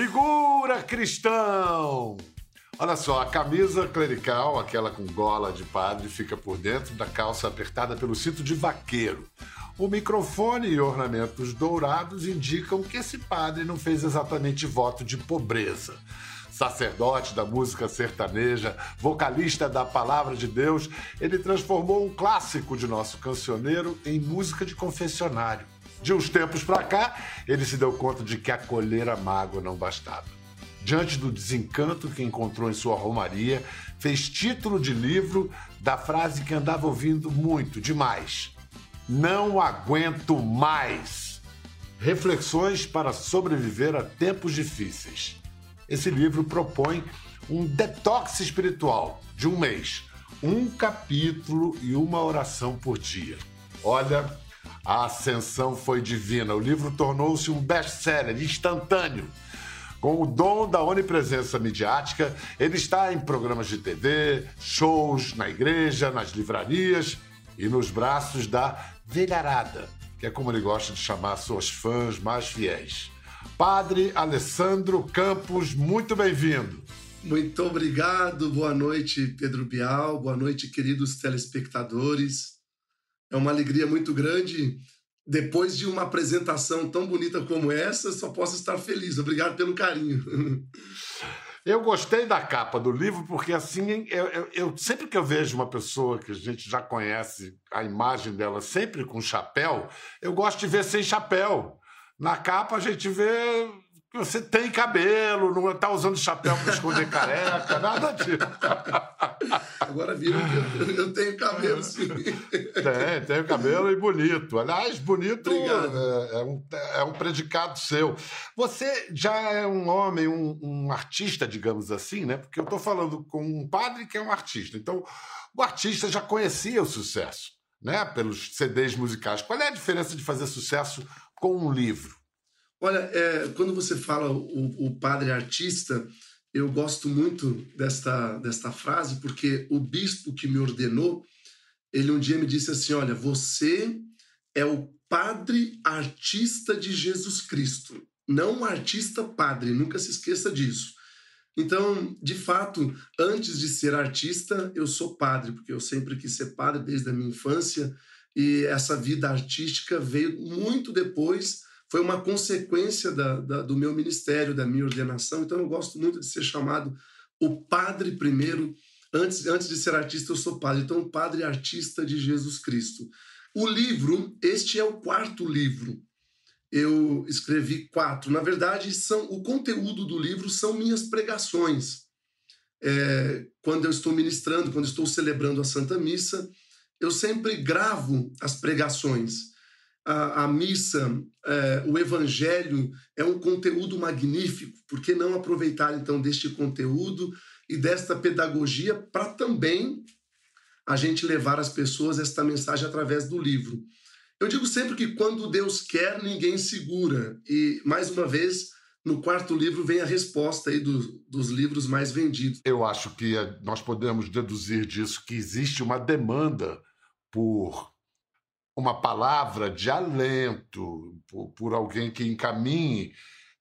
Segura, cristão! Olha só, a camisa clerical, aquela com gola de padre, fica por dentro da calça apertada pelo cinto de vaqueiro. O microfone e ornamentos dourados indicam que esse padre não fez exatamente voto de pobreza. Sacerdote da música sertaneja, vocalista da Palavra de Deus, ele transformou um clássico de nosso cancioneiro em música de confessionário. De uns tempos para cá, ele se deu conta de que acolher a mágoa não bastava. Diante do desencanto que encontrou em sua romaria, fez título de livro da frase que andava ouvindo muito, demais. Não aguento mais. Reflexões para sobreviver a tempos difíceis. Esse livro propõe um detox espiritual de um mês, um capítulo e uma oração por dia. Olha, a ascensão foi divina. O livro tornou-se um best-seller instantâneo. Com o dom da onipresença midiática, ele está em programas de TV, shows, na igreja, nas livrarias e nos braços da velharada, que é como ele gosta de chamar suas fãs mais fiéis. Padre Alessandro Campos, muito bem-vindo. Muito obrigado, boa noite, Pedro Bial, boa noite, queridos telespectadores. É uma alegria muito grande. Depois de uma apresentação tão bonita como essa, só posso estar feliz. Obrigado pelo carinho. Eu gostei da capa do livro porque, assim, eu, eu, eu, sempre que eu vejo uma pessoa que a gente já conhece, a imagem dela sempre com chapéu, eu gosto de ver sem chapéu. Na capa a gente vê você tem cabelo, não está usando chapéu para esconder careca, nada disso. Agora viram que eu, tenho cabelo, sim. Tem, tem cabelo e bonito. Aliás, bonito é, é, um, é um predicado seu. Você já é um homem, um, um artista, digamos assim, né? Porque eu estou falando com um padre que é um artista. Então, o artista já conhecia o sucesso, né? Pelos CDs musicais. Qual é a diferença de fazer sucesso com um livro? Olha, é, quando você fala o, o, padre artista, eu gosto muito desta, desta frase, porque o bispo que me ordenou, ele um dia me disse assim: Olha, você é o padre artista de Jesus Cristo, não artista padre, nunca se esqueça disso. Então, de fato, antes de ser artista, eu sou padre, porque eu sempre quis ser padre desde a minha infância, e essa vida artística veio muito depois foi uma consequência da, da, do meu ministério, da minha ordenação. Então eu gosto muito de ser chamado o padre primeiro. Antes, antes de ser artista, eu sou padre. Então, padre artista de Jesus Cristo. O livro, este é o quarto livro. Eu escrevi quatro. Na verdade, são o conteúdo do livro são minhas pregações. É, quando eu estou ministrando, quando estou celebrando a Santa Missa, eu sempre gravo as pregações a, a missa, é, o evangelho é um conteúdo magnífico. Por que não aproveitar então deste conteúdo e desta pedagogia para também a gente levar às pessoas esta mensagem através do livro? Eu digo sempre que quando Deus quer, ninguém segura. E, mais uma vez, no quarto livro vem a resposta aí do, dos livros mais vendidos. Eu acho que é, nós podemos deduzir disso que existe uma demanda por uma palavra de alento por, por alguém que encaminhe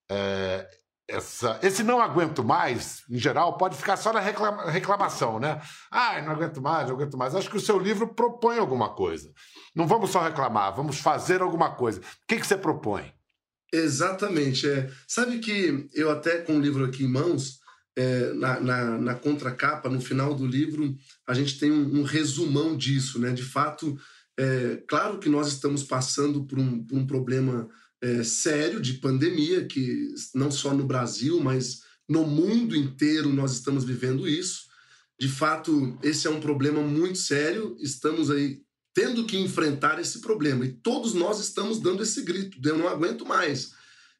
é, essa, esse não aguento mais, em geral, pode ficar só na reclama, reclamação, né? Ah, não aguento mais, não aguento mais. Acho que o seu livro propõe alguma coisa. Não vamos só reclamar, vamos fazer alguma coisa. O que, que você propõe? Exatamente. É. Sabe que eu até com o livro aqui em mãos, é, na, na, na contracapa, no final do livro, a gente tem um, um resumão disso, né? De fato, é, claro que nós estamos passando por um, por um problema é, sério de pandemia, que não só no Brasil, mas no mundo inteiro nós estamos vivendo isso. De fato, esse é um problema muito sério, estamos aí tendo que enfrentar esse problema e todos nós estamos dando esse grito: eu não aguento mais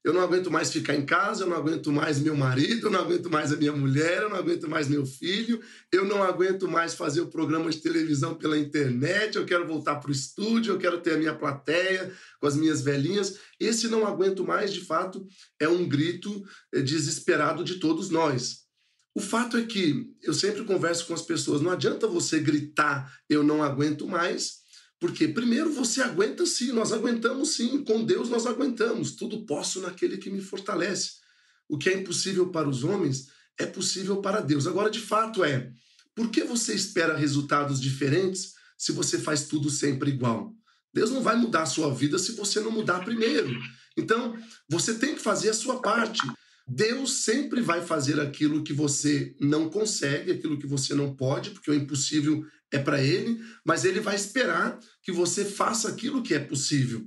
eu não aguento mais ficar em casa, eu não aguento mais meu marido, eu não aguento mais a minha mulher, eu não aguento mais meu filho, eu não aguento mais fazer o programa de televisão pela internet, eu quero voltar para o estúdio, eu quero ter a minha plateia com as minhas velhinhas. Esse não aguento mais, de fato, é um grito eh, desesperado de todos nós. O fato é que eu sempre converso com as pessoas, não adianta você gritar eu não aguento mais, porque, primeiro, você aguenta sim, nós aguentamos sim, com Deus nós aguentamos, tudo posso naquele que me fortalece. o que é impossível para os homens é possível para Deus. Agora, de fato, é por que você espera resultados diferentes se você faz tudo sempre igual? Deus não vai mudar a sua vida se você não mudar primeiro. Então, você tem que fazer a sua parte. Deus sempre vai fazer aquilo que você não consegue, aquilo que você não pode, porque o impossível é para ele, mas ele vai esperar que você faça aquilo que é possível.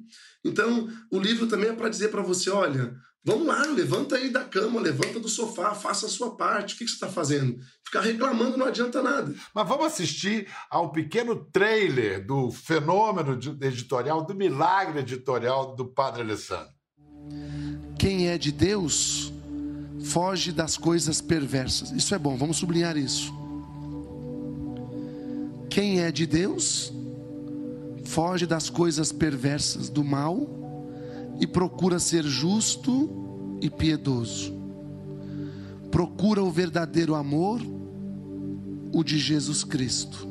Então, o livro também é para dizer para você: olha, vamos lá, levanta aí da cama, levanta do sofá, faça a sua parte. O que, que você está fazendo? Ficar reclamando não adianta nada. Mas vamos assistir ao pequeno trailer do fenômeno editorial, do milagre editorial do Padre Alessandro. Quem é de Deus foge das coisas perversas. Isso é bom, vamos sublinhar isso. Quem é de Deus foge das coisas perversas do mal e procura ser justo e piedoso. Procura o verdadeiro amor, o de Jesus Cristo.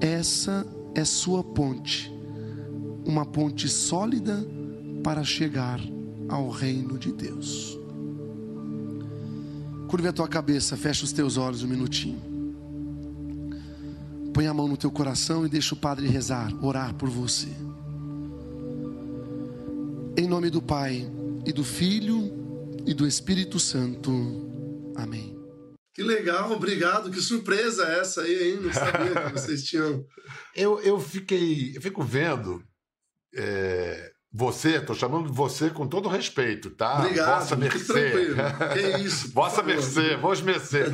Essa é sua ponte, uma ponte sólida para chegar ao reino de Deus. Curve a tua cabeça, fecha os teus olhos um minutinho. Põe a mão no teu coração e deixa o Padre rezar, orar por você. Em nome do Pai, e do Filho, e do Espírito Santo. Amém. Que legal, obrigado. Que surpresa essa aí, hein? Não sabia que vocês tinham. Eu, eu fiquei, eu fico vendo. É, você, estou chamando de você com todo respeito, tá? Obrigado, Vossa mercê. Que isso. Vossa mercê, vos mercê.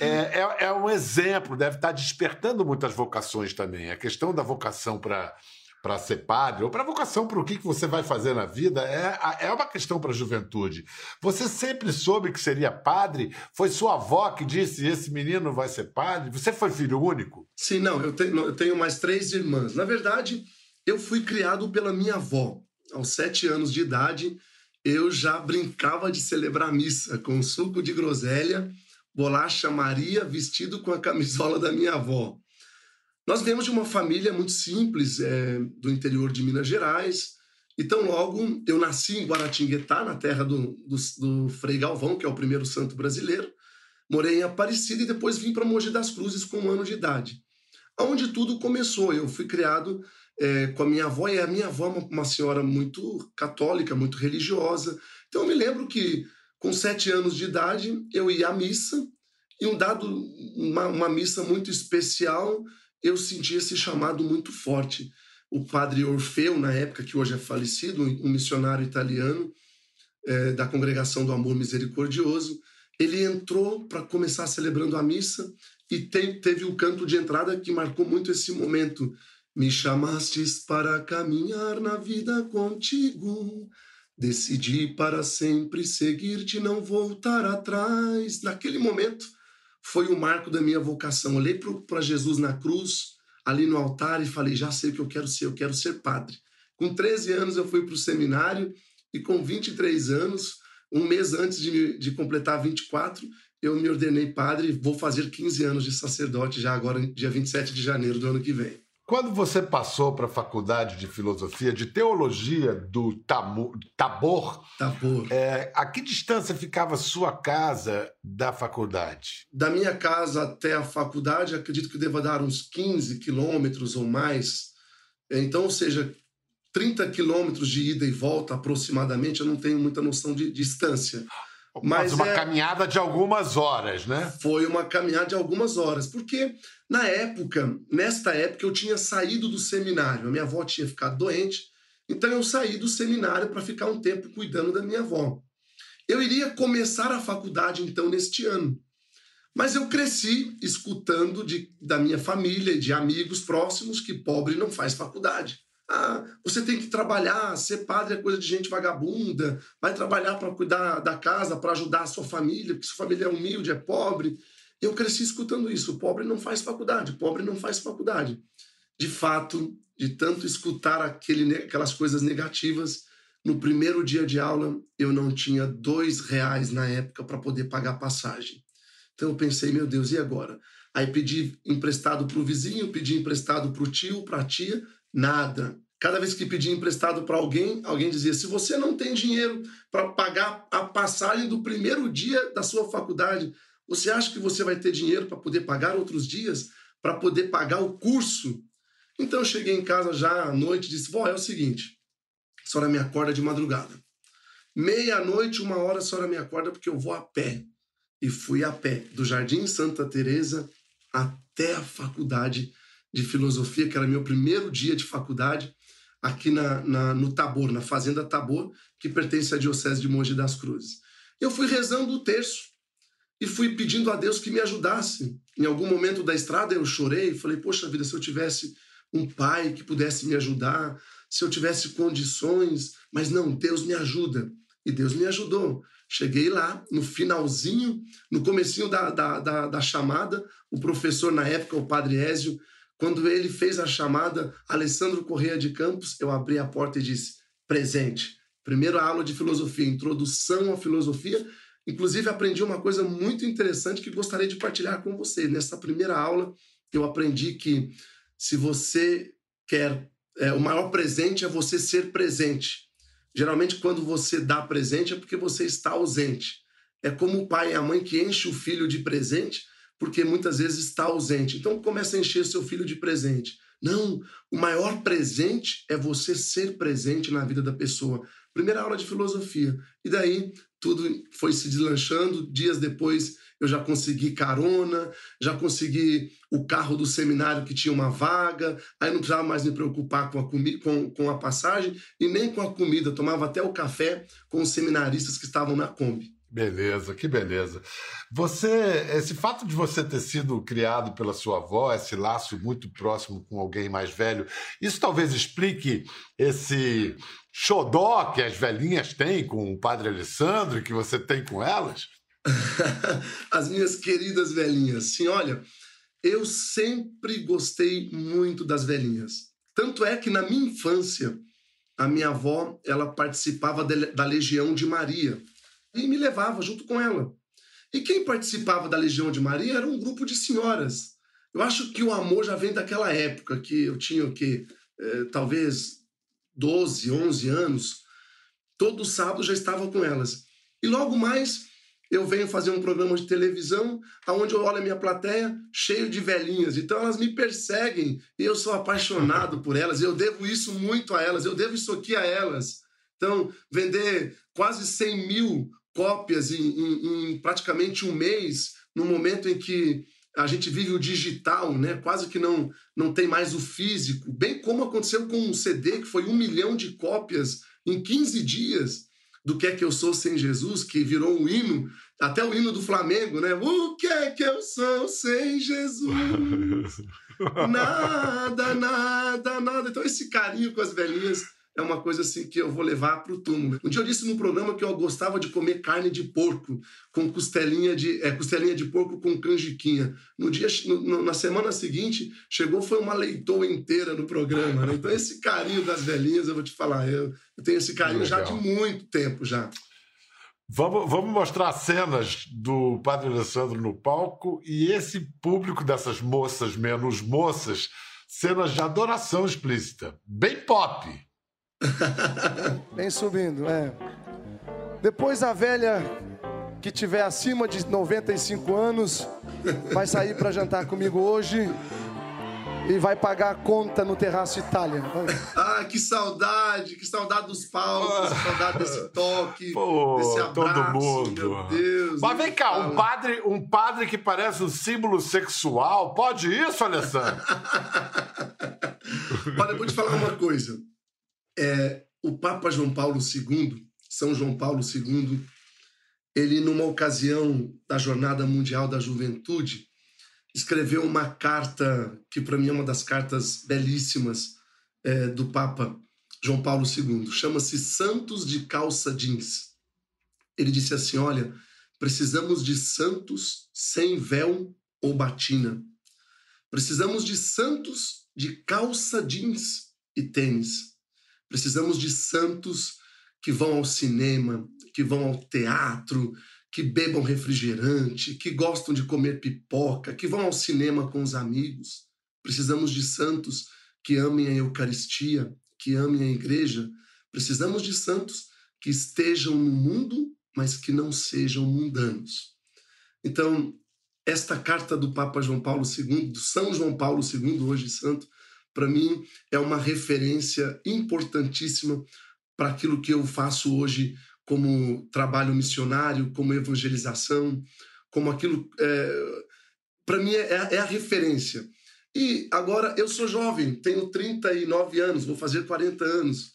É, é, é, um exemplo, deve estar despertando muitas vocações também. A questão da vocação para para ser padre, ou para vocação para o que, que você vai fazer na vida, é, é uma questão para a juventude. Você sempre soube que seria padre? Foi sua avó que disse: esse menino vai ser padre? Você foi filho único? Sim, não, eu tenho, eu tenho mais três irmãs. Na verdade, eu fui criado pela minha avó aos sete anos de idade, eu já brincava de celebrar missa com suco de groselha, bolacha Maria, vestido com a camisola da minha avó. Nós viemos de uma família muito simples, é, do interior de Minas Gerais. Então, logo, eu nasci em Guaratinguetá, na terra do, do, do Frei Galvão, que é o primeiro santo brasileiro. Morei em Aparecida e depois vim para Mogi das Cruzes com um ano de idade. Onde tudo começou. Eu fui criado é, com a minha avó, e a minha avó é uma, uma senhora muito católica, muito religiosa. Então eu me lembro que com sete anos de idade eu ia à missa e um dado uma, uma missa muito especial eu senti esse chamado muito forte. O padre Orfeu, na época que hoje é falecido, um missionário italiano é, da Congregação do Amor Misericordioso, ele entrou para começar celebrando a missa e tem, teve o canto de entrada que marcou muito esse momento me chamastes para caminhar na vida contigo. Decidi para sempre seguir-te, não voltar atrás. Naquele momento foi o marco da minha vocação. Olhei para Jesus na cruz, ali no altar, e falei: já sei o que eu quero ser, eu quero ser padre. Com 13 anos eu fui para o seminário, e com 23 anos, um mês antes de, de completar 24, eu me ordenei padre. Vou fazer 15 anos de sacerdote já agora, dia 27 de janeiro do ano que vem. Quando você passou para a faculdade de filosofia, de teologia do Tabor, Tabor. É, a que distância ficava sua casa da faculdade? Da minha casa até a faculdade, acredito que deva dar uns 15 quilômetros ou mais. Então, ou seja, 30 quilômetros de ida e volta aproximadamente, eu não tenho muita noção de distância. Mas, Mas uma é... caminhada de algumas horas, né? Foi uma caminhada de algumas horas, porque na época, nesta época, eu tinha saído do seminário. A minha avó tinha ficado doente, então eu saí do seminário para ficar um tempo cuidando da minha avó. Eu iria começar a faculdade, então, neste ano. Mas eu cresci escutando de, da minha família e de amigos próximos que pobre não faz faculdade. Ah, você tem que trabalhar, ser padre é coisa de gente vagabunda, vai trabalhar para cuidar da casa, para ajudar a sua família, porque sua família é humilde, é pobre. Eu cresci escutando isso: pobre não faz faculdade, pobre não faz faculdade. De fato, de tanto escutar aquele, aquelas coisas negativas, no primeiro dia de aula eu não tinha dois reais na época para poder pagar passagem. Então eu pensei, meu Deus, e agora? Aí pedi emprestado para o vizinho, pedi emprestado para o tio, para a tia, Nada. Cada vez que pedia emprestado para alguém, alguém dizia: se você não tem dinheiro para pagar a passagem do primeiro dia da sua faculdade, você acha que você vai ter dinheiro para poder pagar outros dias? Para poder pagar o curso? Então eu cheguei em casa já à noite e disse: Vó, é o seguinte, a senhora me acorda de madrugada. Meia-noite, uma hora, a senhora me acorda porque eu vou a pé. E fui a pé, do Jardim Santa Teresa até a faculdade de filosofia, que era meu primeiro dia de faculdade, aqui na, na, no Tabor, na Fazenda Tabor, que pertence à Diocese de Monte das Cruzes. Eu fui rezando o terço e fui pedindo a Deus que me ajudasse. Em algum momento da estrada eu chorei falei: Poxa vida, se eu tivesse um pai que pudesse me ajudar, se eu tivesse condições, mas não, Deus me ajuda. E Deus me ajudou. Cheguei lá, no finalzinho, no comecinho da, da, da, da chamada, o professor na época, o padre Ézio, quando ele fez a chamada, Alessandro Correia de Campos, eu abri a porta e disse, presente. Primeira aula de filosofia, introdução à filosofia. Inclusive, aprendi uma coisa muito interessante que gostaria de partilhar com você. Nessa primeira aula, eu aprendi que se você quer, é, o maior presente é você ser presente. Geralmente, quando você dá presente, é porque você está ausente. É como o pai e a mãe que enche o filho de presente, porque muitas vezes está ausente. Então, começa a encher seu filho de presente. Não, o maior presente é você ser presente na vida da pessoa. Primeira aula de filosofia. E daí tudo foi se deslanchando. Dias depois eu já consegui carona, já consegui o carro do seminário que tinha uma vaga, aí não precisava mais me preocupar com a, com, com a passagem e nem com a comida, tomava até o café com os seminaristas que estavam na Kombi. Beleza, que beleza. Você, esse fato de você ter sido criado pela sua avó, esse laço muito próximo com alguém mais velho, isso talvez explique esse xodó que as velhinhas têm com o padre Alessandro que você tem com elas? as minhas queridas velhinhas. Sim, olha, eu sempre gostei muito das velhinhas. Tanto é que na minha infância, a minha avó, ela participava da Legião de Maria e me levava junto com ela. E quem participava da Legião de Maria era um grupo de senhoras. Eu acho que o amor já vem daquela época que eu tinha o quê? É, talvez 12, 11 anos. Todo sábado já estava com elas. E logo mais eu venho fazer um programa de televisão onde eu olho a minha plateia cheio de velhinhas. Então elas me perseguem e eu sou apaixonado por elas. Eu devo isso muito a elas, eu devo isso aqui a elas. Então, vender quase 100 mil cópias em, em, em praticamente um mês, no momento em que a gente vive o digital, né? quase que não, não tem mais o físico, bem como aconteceu com um CD que foi um milhão de cópias em 15 dias do que é que eu sou sem Jesus, que virou um hino, até o hino do Flamengo, né? O que é que eu sou sem Jesus? Nada, nada, nada. Então, esse carinho com as velhinhas é uma coisa assim que eu vou levar para o túmulo. Um dia eu disse num programa que eu gostava de comer carne de porco com costelinha de é, costelinha de porco com canjiquinha. No dia no, na semana seguinte chegou foi uma leitoa inteira no programa. Né? Então esse carinho das velhinhas eu vou te falar, eu, eu tenho esse carinho já de muito tempo já. Vamos, vamos mostrar cenas do Padre Alessandro no palco e esse público dessas moças menos moças, cenas de adoração explícita, bem pop. Vem subindo, é. Depois a velha que tiver acima de 95 anos vai sair para jantar comigo hoje e vai pagar a conta no Terraço Itália. Ah, que saudade, que saudade dos palcos, que saudade desse toque, Pô, desse abraço, todo mundo. Meu Deus. Mas vem cá, um padre, um padre que parece um símbolo sexual, pode isso, Alessandro? Olha, eu vou te falar uma coisa. É, o Papa João Paulo II, São João Paulo II, ele, numa ocasião da Jornada Mundial da Juventude, escreveu uma carta que, para mim, é uma das cartas belíssimas é, do Papa João Paulo II. Chama-se Santos de Calça Jeans. Ele disse assim: Olha, precisamos de santos sem véu ou batina. Precisamos de santos de calça jeans e tênis. Precisamos de santos que vão ao cinema, que vão ao teatro, que bebam refrigerante, que gostam de comer pipoca, que vão ao cinema com os amigos. Precisamos de santos que amem a Eucaristia. que amem a igreja. Precisamos de santos que estejam no mundo, mas que não sejam mundanos. Então, esta carta do Papa João Paulo II, do São João Paulo II, hoje santo, para mim é uma referência importantíssima para aquilo que eu faço hoje como trabalho missionário, como evangelização, como aquilo. É, para mim é, é, a referência. E agora eu sou jovem, tenho 39 anos, vou fazer 40 anos.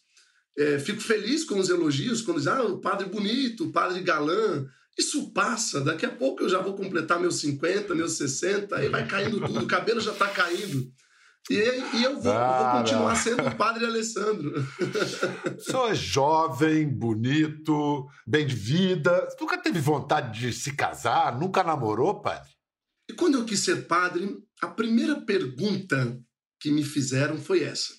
É, fico feliz com os elogios, quando dizem, ah, o padre bonito, o padre galã. Isso passa, daqui a pouco eu já vou completar meus 50, meus 60, aí vai caindo tudo, o cabelo já está caindo. E, e eu, vou, ah, vou continuar não. sendo o padre Alessandro. Sou jovem, bonito, bem de vida. Nunca teve vontade de se casar? Nunca namorou, padre? E quando eu quis ser padre, a primeira pergunta que me fizeram foi essa.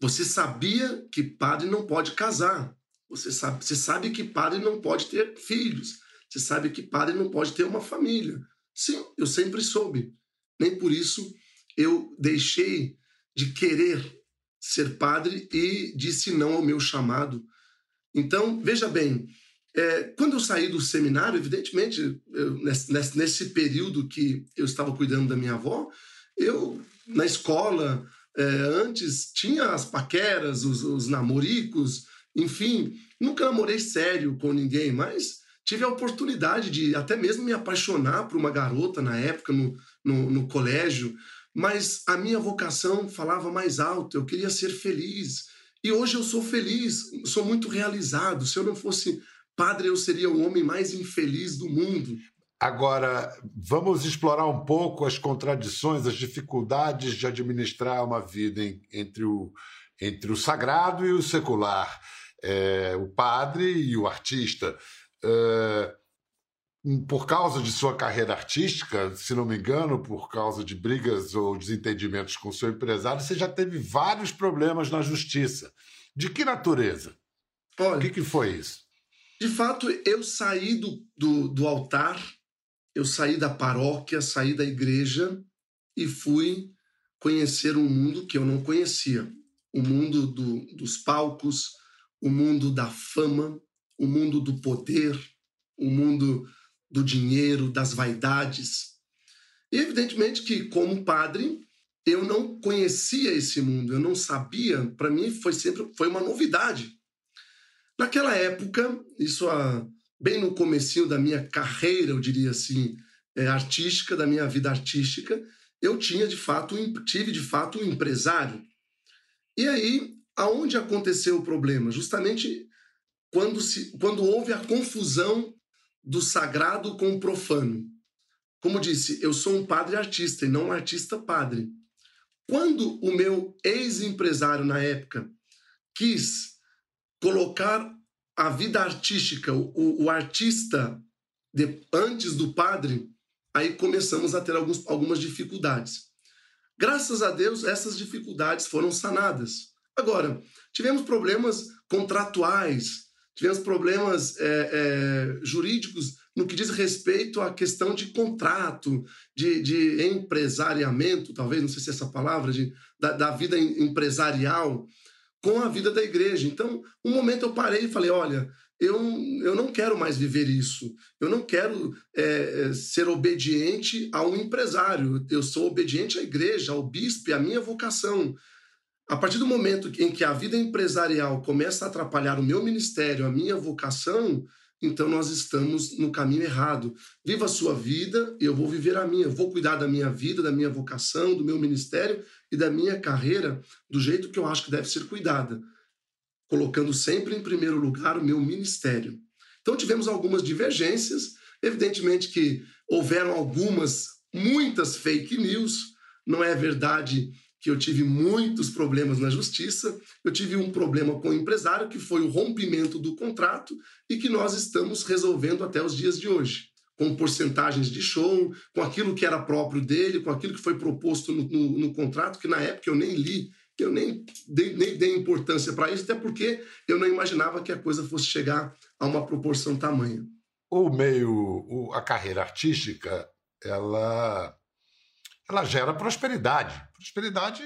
Você sabia que padre não pode casar? Você sabe, você sabe que padre não pode ter filhos? Você sabe que padre não pode ter uma família? Sim, eu sempre soube. Nem por isso eu deixei de querer ser padre e disse não ao meu chamado. Então, veja bem, é, quando eu saí do seminário, evidentemente, eu, nesse, nesse, período que eu estava cuidando da minha avó, eu, na escola, é, antes, tinha as paqueras, os, os namoricos, enfim, nunca namorei sério com ninguém, mas tive a oportunidade de até mesmo me apaixonar por uma garota na época, no, no, no colégio mas a minha vocação falava mais alto, eu queria ser feliz. E hoje eu sou feliz, sou muito realizado. Se eu não fosse padre, eu seria o homem mais infeliz do mundo. Agora, vamos explorar um pouco as contradições, as dificuldades de administrar uma vida entre, o, entre o sagrado e o secular, é, o padre e o artista. Por causa de sua carreira artística, se não me engano, por causa de brigas ou desentendimentos com seu empresário, você já teve vários problemas na justiça. De que natureza? Olha, o que, que foi isso? De fato, eu saí do, do, do altar, eu saí da paróquia, saí da igreja e fui conhecer um mundo que eu não conhecia. O mundo do, dos palcos, o mundo da fama, o mundo do poder, o mundo do dinheiro, das vaidades. E evidentemente que, como padre, eu não conhecia esse mundo, eu não sabia, para mim foi sempre foi uma novidade. Naquela época, isso a, bem no comecinho da minha carreira, eu diria assim, é, artística, da minha vida artística, eu tinha de fato, tive de fato um empresário. E aí, aonde aconteceu o problema? Justamente quando, se, quando houve a confusão do sagrado com o profano. Como disse, eu sou um padre artista e não um artista padre. Quando o meu ex-empresário na época quis colocar a vida artística, o, o artista de, antes do padre, aí começamos a ter alguns, algumas dificuldades. Graças a Deus, essas dificuldades foram sanadas. Agora, tivemos problemas contratuais, tivemos problemas é, é, jurídicos no que diz respeito à questão de contrato, de, de empresariamento, talvez, não sei se é essa palavra, de, da, da, vida empresarial com a vida da igreja. Então, um momento eu parei e falei: olha, eu, eu não quero mais viver isso, eu não quero é, ser obediente a um empresário, eu sou obediente à igreja, ao bispo, à minha vocação. A partir do momento em que a vida empresarial começa a atrapalhar o meu ministério, a minha vocação, então nós estamos no caminho errado. Viva a sua vida e eu vou viver a minha. Vou cuidar da minha vida, da minha vocação, do meu ministério e da minha carreira do jeito que eu acho que deve ser cuidada, colocando sempre em primeiro lugar o meu ministério. Então tivemos algumas divergências, evidentemente que houveram algumas, muitas fake news, não é verdade que eu tive muitos problemas na justiça, eu tive um problema com o empresário, que foi o rompimento do contrato e que nós estamos resolvendo até os dias de hoje, com porcentagens de show, com aquilo que era próprio dele, com aquilo que foi proposto no, no, no contrato, que na época eu nem li, eu nem dei, nem dei importância para isso, até porque eu não imaginava que a coisa fosse chegar a uma proporção tamanha. O meio, a carreira artística, ela ela gera prosperidade. Prosperidade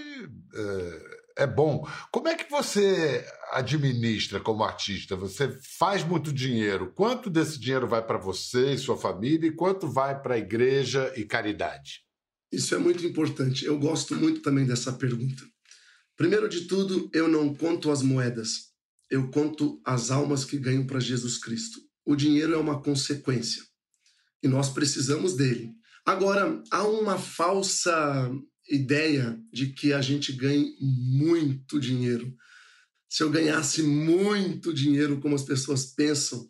é, é bom. Como é que você administra como artista? Você faz muito dinheiro. Quanto desse dinheiro vai para você e sua família e quanto vai para a igreja e caridade? Isso é muito importante. Eu gosto muito também dessa pergunta. Primeiro de tudo, eu não conto as moedas. Eu conto as almas que ganho para Jesus Cristo. O dinheiro é uma consequência e nós precisamos dele. Agora, há uma falsa ideia de que a gente ganhe muito dinheiro. Se eu ganhasse muito dinheiro, como as pessoas pensam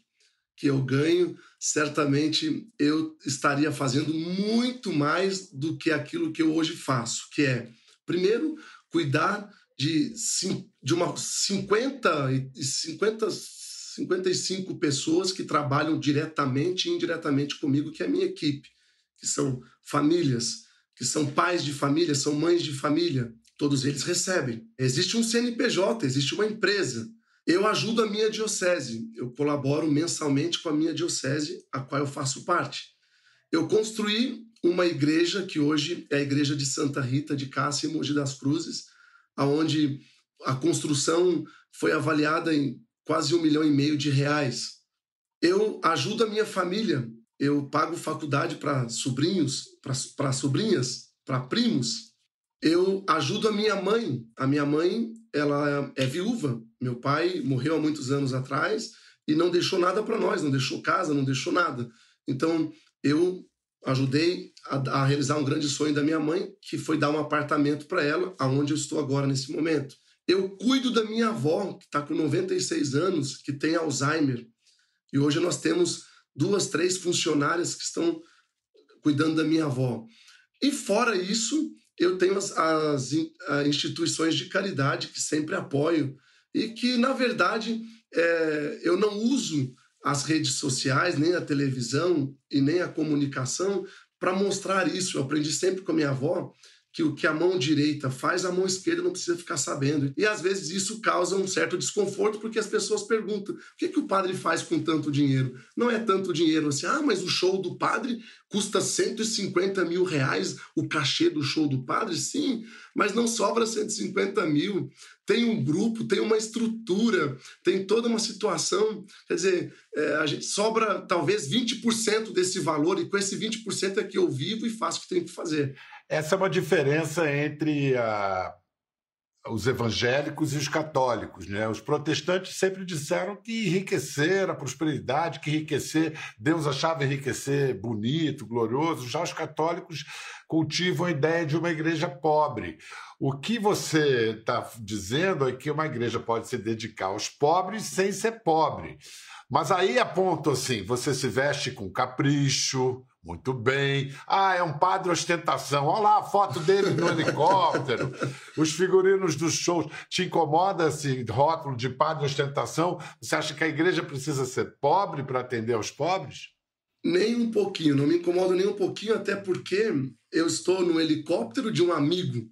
que eu ganho, certamente eu estaria fazendo muito mais do que aquilo que eu hoje faço, que é, primeiro, cuidar de, de uma 50, 50, 55 pessoas que trabalham diretamente e indiretamente comigo, que é a minha equipe, que são famílias, que são pais de família, são mães de família, todos eles recebem. Existe um CNPJ, existe uma empresa. Eu ajudo a minha diocese, eu colaboro mensalmente com a minha diocese, a qual eu faço parte. Eu construí uma igreja que hoje é a igreja de Santa Rita de Cássia e Mogi das Cruzes, aonde a construção foi avaliada em quase um milhão e meio de reais. Eu ajudo a minha família eu pago faculdade para sobrinhos, para sobrinhas, para primos. Eu ajudo a minha mãe. A minha mãe, ela é viúva. Meu pai morreu há muitos anos atrás e não deixou nada para nós, não deixou casa, não deixou nada. Então, eu ajudei a, a, realizar um grande sonho da minha mãe, que foi dar um apartamento para ela, aonde eu estou agora nesse momento. Eu cuido da minha avó, que está com 96 anos, que tem Alzheimer. E hoje nós temos duas, três funcionárias que estão cuidando da minha avó. E fora isso, eu tenho as, as, as instituições de caridade que sempre apoio e que, na verdade, é, eu não uso as redes sociais, nem a televisão e nem a comunicação para mostrar isso. Eu aprendi sempre com a minha avó que o que a mão direita faz, a mão esquerda não precisa ficar sabendo. E às vezes isso causa um certo desconforto, porque as pessoas perguntam: o que, que o padre faz com tanto dinheiro? Não é tanto dinheiro assim, ah, mas o show do padre custa 150 mil reais, o cachê do show do padre? Sim, mas não sobra 150 mil. Tem um grupo, tem uma estrutura, tem toda uma situação. Quer dizer, é, a gente sobra talvez 20% desse valor, e com esse 20% é que eu vivo e faço o que tenho que fazer. Essa é uma diferença entre a, os evangélicos e os católicos. Né? Os protestantes sempre disseram que enriquecer a prosperidade, que enriquecer, Deus achava enriquecer bonito, glorioso. Já os católicos cultivam a ideia de uma igreja pobre. O que você está dizendo é que uma igreja pode se dedicar aos pobres sem ser pobre. Mas aí aponto assim: você se veste com capricho, muito bem. Ah, é um padre ostentação. Olha lá a foto dele no helicóptero. Os figurinos dos shows. Te incomoda esse rótulo de padre ostentação? Você acha que a igreja precisa ser pobre para atender aos pobres? Nem um pouquinho. Não me incomoda nem um pouquinho, até porque eu estou no helicóptero de um amigo.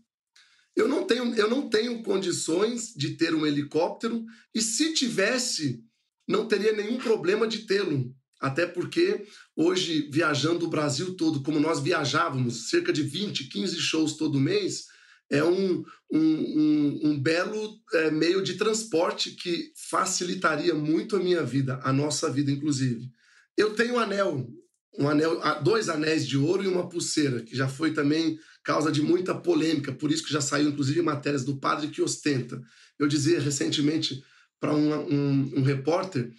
Eu não tenho, eu não tenho condições de ter um helicóptero e se tivesse, não teria nenhum problema de tê-lo até porque hoje, viajando o Brasil todo, como nós viajávamos, cerca de 20, 15 shows todo mês, é um, um, um, um belo é, meio de transporte que facilitaria muito a minha vida, a nossa vida, inclusive. Eu tenho um anel, um anel, dois anéis de ouro e uma pulseira, que já foi também causa de muita polêmica, por isso que já saiu, inclusive, matérias do padre que ostenta. Eu dizia recentemente para um, um, repórter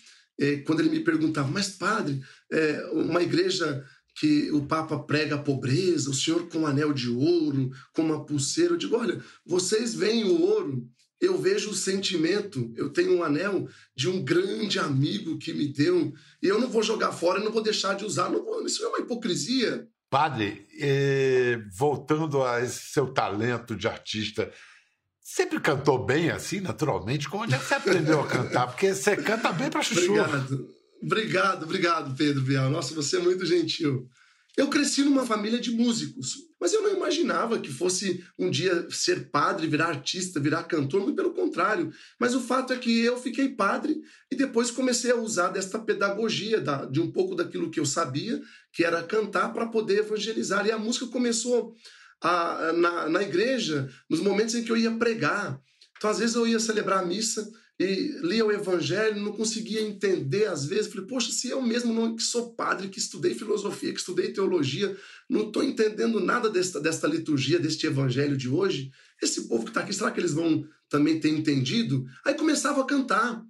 quando ele me perguntava, mas padre, é, uma igreja que o Papa prega a pobreza, o senhor com um anel de ouro, com uma pulseira, eu digo, olha, vocês veem o ouro, eu vejo o sentimento, eu tenho um anel de um grande amigo que me deu, e eu não vou jogar fora, não vou deixar de usar, não, isso é uma hipocrisia. Padre, eh, voltando a esse seu talento de artista, Sempre cantou bem assim, naturalmente? Como é que você aprendeu a cantar? Porque você canta bem para chuchu. Obrigado. Obrigado, obrigado, Pedro Bial. Nossa, você é muito gentil. Eu cresci numa família de músicos, mas eu não imaginava que fosse um dia ser padre, virar artista, virar cantor, muito pelo contrário. Mas o fato é que eu fiquei padre e depois comecei a usar desta pedagogia, de um pouco daquilo que eu sabia, que era cantar, para poder evangelizar. E a música começou a, na, na igreja, nos momentos em que eu ia pregar. Então, às vezes, eu ia celebrar a missa e lia o evangelho, não conseguia entender às vezes. Falei, poxa, se eu mesmo não, que sou padre, que estudei filosofia, que estudei teologia, não estou entendendo nada desta, desta liturgia, deste evangelho de hoje, esse povo que está aqui, será que eles vão também ter entendido? Aí começava a cantar.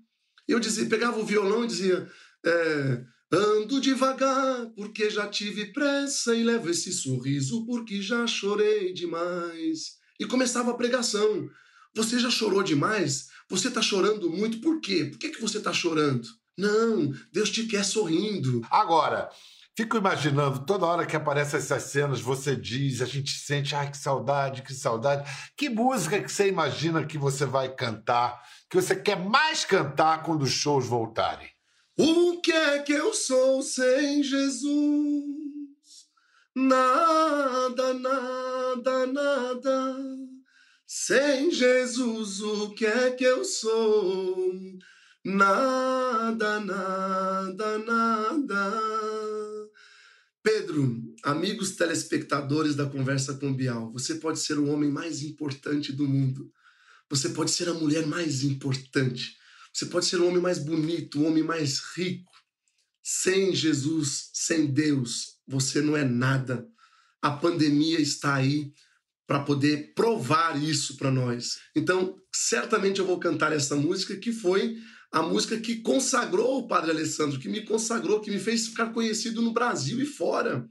Eu dizia, pegava o violão e dizia. É, Ando devagar, porque já tive pressa, e levo esse sorriso, porque já chorei demais. E começava a pregação. Você já chorou demais? Você está chorando muito, por quê? Por que, que você está chorando? Não, Deus te quer sorrindo. Agora, fico imaginando, toda hora que aparecem essas cenas, você diz, a gente sente, ai, que saudade, que saudade. Que música que você imagina que você vai cantar, que você quer mais cantar quando os shows voltarem? O que é que eu sou sem Jesus? Nada, nada, nada. Sem Jesus, o que é que eu sou? Nada, nada, nada. Pedro, amigos telespectadores da Conversa com Bial, você pode ser o homem mais importante do mundo. Você pode ser a mulher mais importante. Você pode ser o homem mais bonito, o homem mais rico. Sem Jesus, sem Deus, você não é nada. A pandemia está aí para poder provar isso para nós. Então, certamente eu vou cantar essa música que foi a música que consagrou o Padre Alessandro, que me consagrou, que me fez ficar conhecido no Brasil e fora.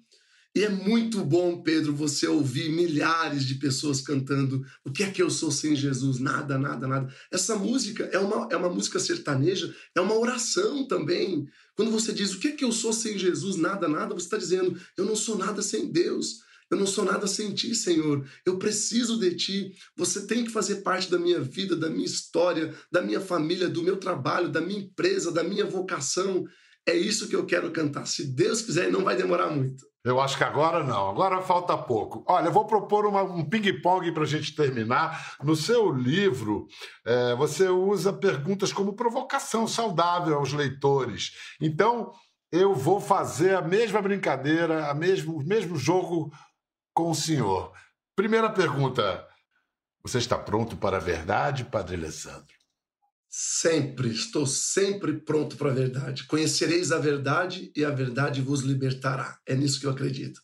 E é muito bom, Pedro, você ouvir milhares de pessoas cantando O que é que eu sou sem Jesus? Nada, nada, nada. Essa música é uma, é uma música sertaneja, é uma oração também. Quando você diz O que é que eu sou sem Jesus? Nada, nada, você está dizendo Eu não sou nada sem Deus. Eu não sou nada sem ti, Senhor. Eu preciso de ti. Você tem que fazer parte da minha vida, da minha história, da minha família, do meu trabalho, da minha empresa, da minha vocação. É isso que eu quero cantar. Se Deus quiser, não vai demorar muito. Eu acho que agora não, agora falta pouco. Olha, eu vou propor uma, um ping-pong para a gente terminar. No seu livro, é, você usa perguntas como provocação saudável aos leitores. Então, eu vou fazer a mesma brincadeira, a mesmo, o mesmo jogo com o senhor. Primeira pergunta: você está pronto para a verdade, Padre Alessandro? Sempre, estou sempre pronto para a verdade. Conhecereis a verdade e a verdade vos libertará. É nisso que eu acredito.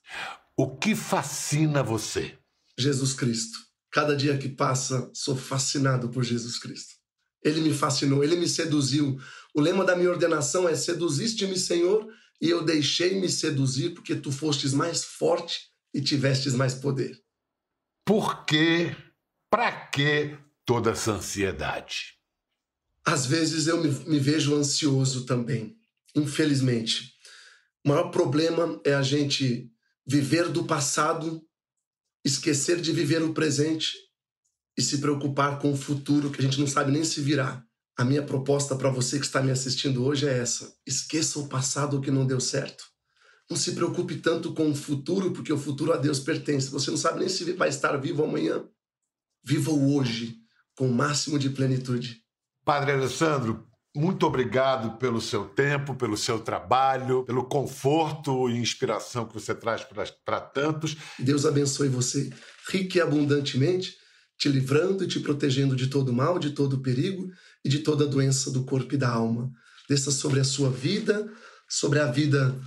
O que fascina você? Jesus Cristo. Cada dia que passa, sou fascinado por Jesus Cristo. Ele me fascinou, ele me seduziu. O lema da minha ordenação é: Seduziste-me, Senhor, e eu deixei-me seduzir, porque tu fostes mais forte e tivestes mais poder. Por quê? Para que toda essa ansiedade? Às vezes eu me, me vejo ansioso também, infelizmente. O maior problema é a gente viver do passado, esquecer de viver o presente e se preocupar com o futuro que a gente não sabe nem se virá. A minha proposta para você que está me assistindo hoje é essa: esqueça o passado que não deu certo. Não se preocupe tanto com o futuro, porque o futuro a Deus pertence. Você não sabe nem se vai estar vivo amanhã. Viva o hoje com o máximo de plenitude. Padre Alessandro, muito obrigado pelo seu tempo, pelo seu trabalho, pelo conforto e inspiração que você traz para tantos. Deus abençoe você rique e abundantemente, te livrando e te protegendo de todo mal, de todo perigo e de toda doença do corpo e da alma. Desça sobre a sua vida, sobre a vida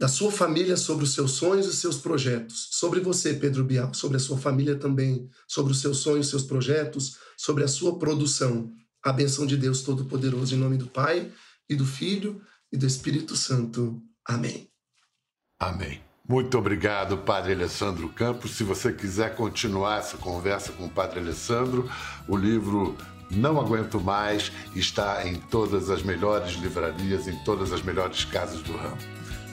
da sua família, sobre os seus sonhos e seus projetos. Sobre você, Pedro Bial, sobre a sua família também, sobre os seus sonhos, seus projetos, sobre a sua produção a benção de Deus Todo-Poderoso, em nome do Pai, e do Filho, e do Espírito Santo. Amém. Amém. Muito obrigado, Padre Alessandro Campos. Se você quiser continuar essa conversa com o Padre Alessandro, o livro Não Aguento Mais está em todas as melhores livrarias, em todas as melhores casas do ramo.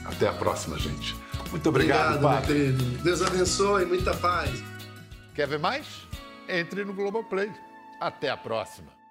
Até a próxima, gente. Muito obrigado, obrigado Padre. Meu querido. Deus abençoe, muita paz. Quer ver mais? Entre no Globoplay. Até a próxima.